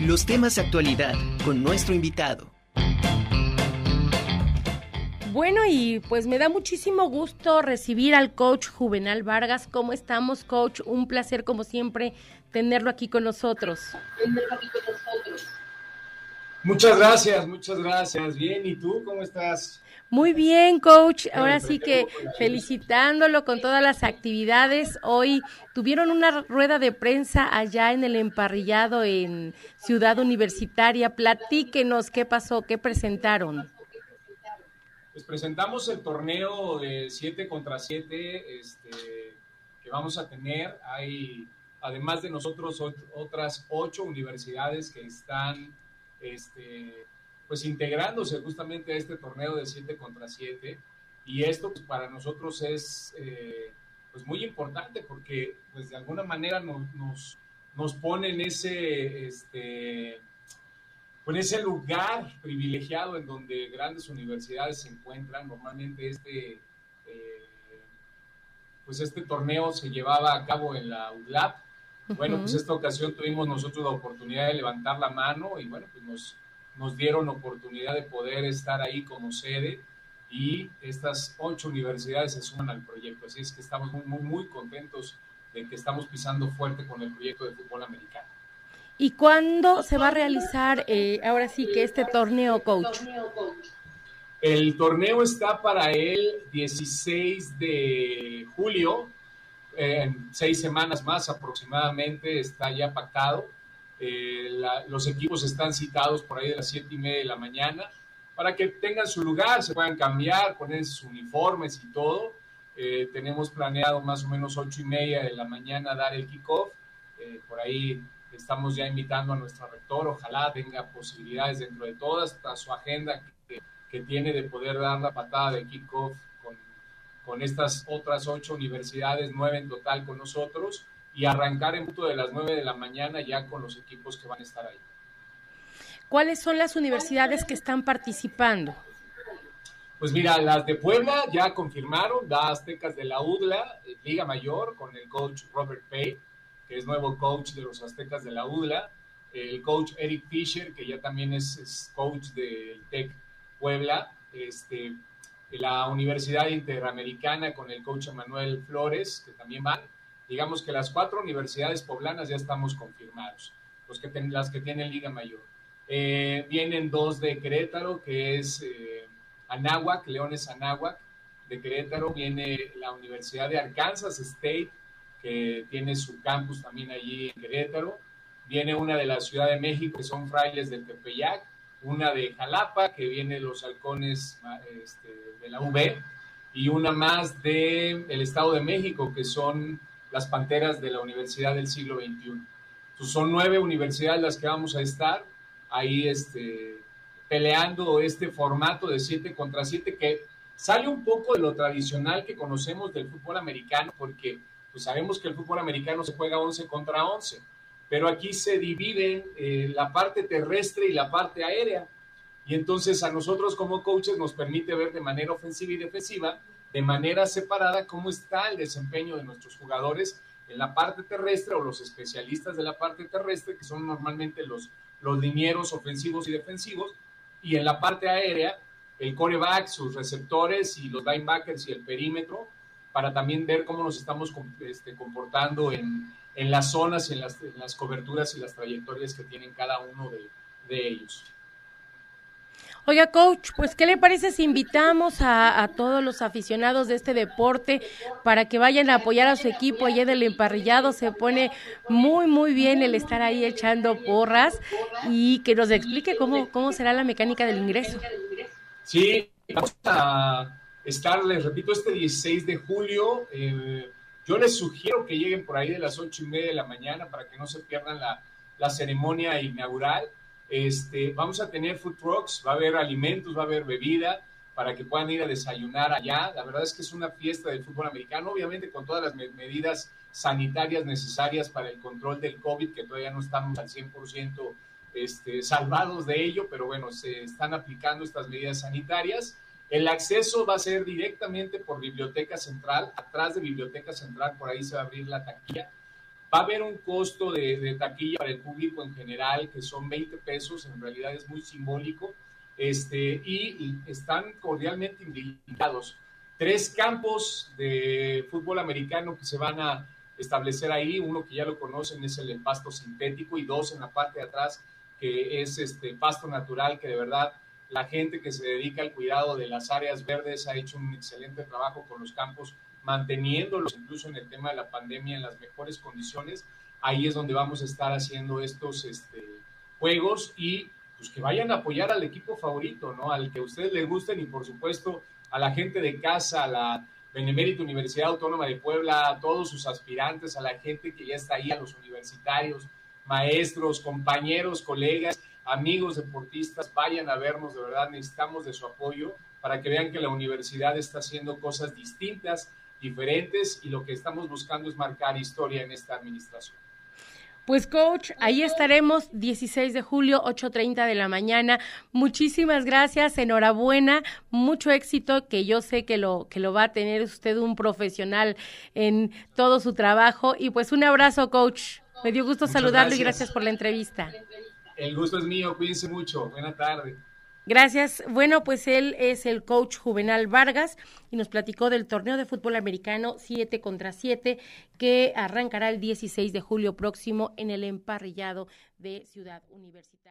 los temas de actualidad con nuestro invitado. Bueno, y pues me da muchísimo gusto recibir al coach Juvenal Vargas. ¿Cómo estamos, coach? Un placer, como siempre, tenerlo aquí con nosotros. Muchas gracias, muchas gracias. Bien, ¿y tú cómo estás? Muy bien, coach. Ahora sí que felicitándolo con todas las actividades. Hoy tuvieron una rueda de prensa allá en el emparrillado en Ciudad Universitaria. Platíquenos qué pasó, qué presentaron. Pues presentamos el torneo de 7 contra 7 este, que vamos a tener. Hay, además de nosotros, otras ocho universidades que están este, pues integrándose justamente a este torneo de 7 contra 7. Y esto pues, para nosotros es eh, pues muy importante porque pues de alguna manera nos, nos, nos pone en ese, este, en ese lugar privilegiado en donde grandes universidades se encuentran. Normalmente este, eh, pues este torneo se llevaba a cabo en la UDLAP. Bueno, pues esta ocasión tuvimos nosotros la oportunidad de levantar la mano y bueno, pues nos, nos dieron oportunidad de poder estar ahí como sede y estas ocho universidades se suman al proyecto. Así es que estamos muy, muy, muy contentos de que estamos pisando fuerte con el proyecto de fútbol americano. ¿Y cuándo se va a realizar eh, ahora sí que este torneo, coach? El torneo está para el 16 de julio, en seis semanas más aproximadamente, está ya pactado. Eh, los equipos están citados por ahí de las siete y media de la mañana para que tengan su lugar, se puedan cambiar, poner sus uniformes y todo. Eh, tenemos planeado más o menos ocho y media de la mañana dar el kickoff. Eh, por ahí Estamos ya invitando a nuestra rector, ojalá tenga posibilidades dentro de toda su agenda que, que, tiene de poder dar la patada de kickoff con, con estas otras ocho universidades, nueve en total con nosotros, y arrancar en punto de las nueve de la mañana ya con los equipos que van a estar ahí. ¿Cuáles son las universidades que están participando? Pues mira, las de Puebla ya confirmaron, da Aztecas de la UDLA, Liga Mayor, con el coach Robert Pay que es nuevo coach de los Aztecas de la UDLA, el coach Eric Fisher, que ya también es, coach del TEC Puebla, este, la Universidad Interamericana con el coach Manuel Flores, que también van. Digamos que las cuatro universidades poblanas ya estamos confirmados, los que las que tienen Liga Mayor. Eh, vienen dos de Querétaro, que es eh, Anáhuac, Leones Anáhuac, de Querétaro. Viene la Universidad de Arkansas State, que tiene su campus también allí en Querétaro. Viene una de la Ciudad de México, que son frailes del Tepeyac, una de Jalapa, que viene los halcones este, de la UB, y una más del el Estado de México, que son las panteras de la Universidad del siglo XXI. son nueve universidades las que vamos a estar ahí este, peleando este formato de siete contra siete, que sale un poco de lo tradicional que conocemos del fútbol americano, porque pues sabemos que el fútbol americano se juega 11 contra 11, pero aquí se dividen eh, la parte terrestre y la parte aérea. Y entonces a nosotros como coaches nos permite ver de manera ofensiva y defensiva, de manera separada, cómo está el desempeño de nuestros jugadores en la parte terrestre o los especialistas de la parte terrestre, que son normalmente los, los linieros ofensivos y defensivos, y en la parte aérea, el coreback, sus receptores y los linebackers y el perímetro, para también ver cómo nos estamos este, comportando en, en, las zonas y en las, en las, coberturas y las trayectorias que tienen cada uno de, de, ellos. Oiga, coach, pues, ¿qué le parece si invitamos a, todos los aficionados de este deporte para que vayan a apoyar a su equipo allá del emparrillado? Se pone muy, muy bien el estar ahí echando porras y que nos explique cómo, cómo será la mecánica del ingreso. Sí, vamos a estar, les repito, este 16 de julio. Eh, yo les sugiero que lleguen por ahí de las ocho y media de la mañana para que no se pierdan la, la ceremonia inaugural. Este, vamos a tener food trucks, va a haber alimentos, va a haber bebida para que puedan ir a desayunar allá. La verdad es que es una fiesta del fútbol americano, obviamente con todas las medidas sanitarias necesarias para el control del COVID, que todavía no estamos al 100% este, salvados de ello, pero bueno, se están aplicando estas medidas sanitarias. El acceso va a ser directamente por Biblioteca Central, atrás de Biblioteca Central, por ahí se va a abrir la taquilla. Va a haber un costo de, taquilla para el público en general, que son 20 pesos, en realidad es muy simbólico, este, y están cordialmente invitados. Tres campos de fútbol americano que se van a establecer ahí, uno que ya lo conocen es el pasto sintético y dos en la parte de atrás que es este pasto natural que de verdad la gente que se dedica al cuidado de las áreas verdes ha hecho un excelente trabajo con los campos, manteniéndolos incluso en el tema de la pandemia en las mejores condiciones. Ahí es donde vamos a estar haciendo estos este, juegos y pues que vayan a apoyar al equipo favorito, ¿no? Al que a ustedes les gusten y por supuesto a la gente de casa, a la Benemérita Universidad Autónoma de Puebla, a todos sus aspirantes, a la gente que ya está ahí, a los universitarios, maestros, compañeros, colegas amigos deportistas, vayan a vernos, de verdad necesitamos de su apoyo para que vean que la universidad está haciendo cosas distintas, diferentes y lo que estamos buscando es marcar historia en esta administración. Pues coach, ahí estaremos 16 de julio, 8.30 de la mañana. Muchísimas gracias, enhorabuena, mucho éxito, que yo sé que lo, que lo va a tener usted un profesional en todo su trabajo. Y pues un abrazo, coach. Me dio gusto saludarlo y gracias por la entrevista. El gusto es mío, cuídense mucho. Buena tarde. Gracias. Bueno, pues él es el coach Juvenal Vargas y nos platicó del torneo de fútbol americano 7 contra 7 que arrancará el 16 de julio próximo en el emparrillado de Ciudad Universitaria.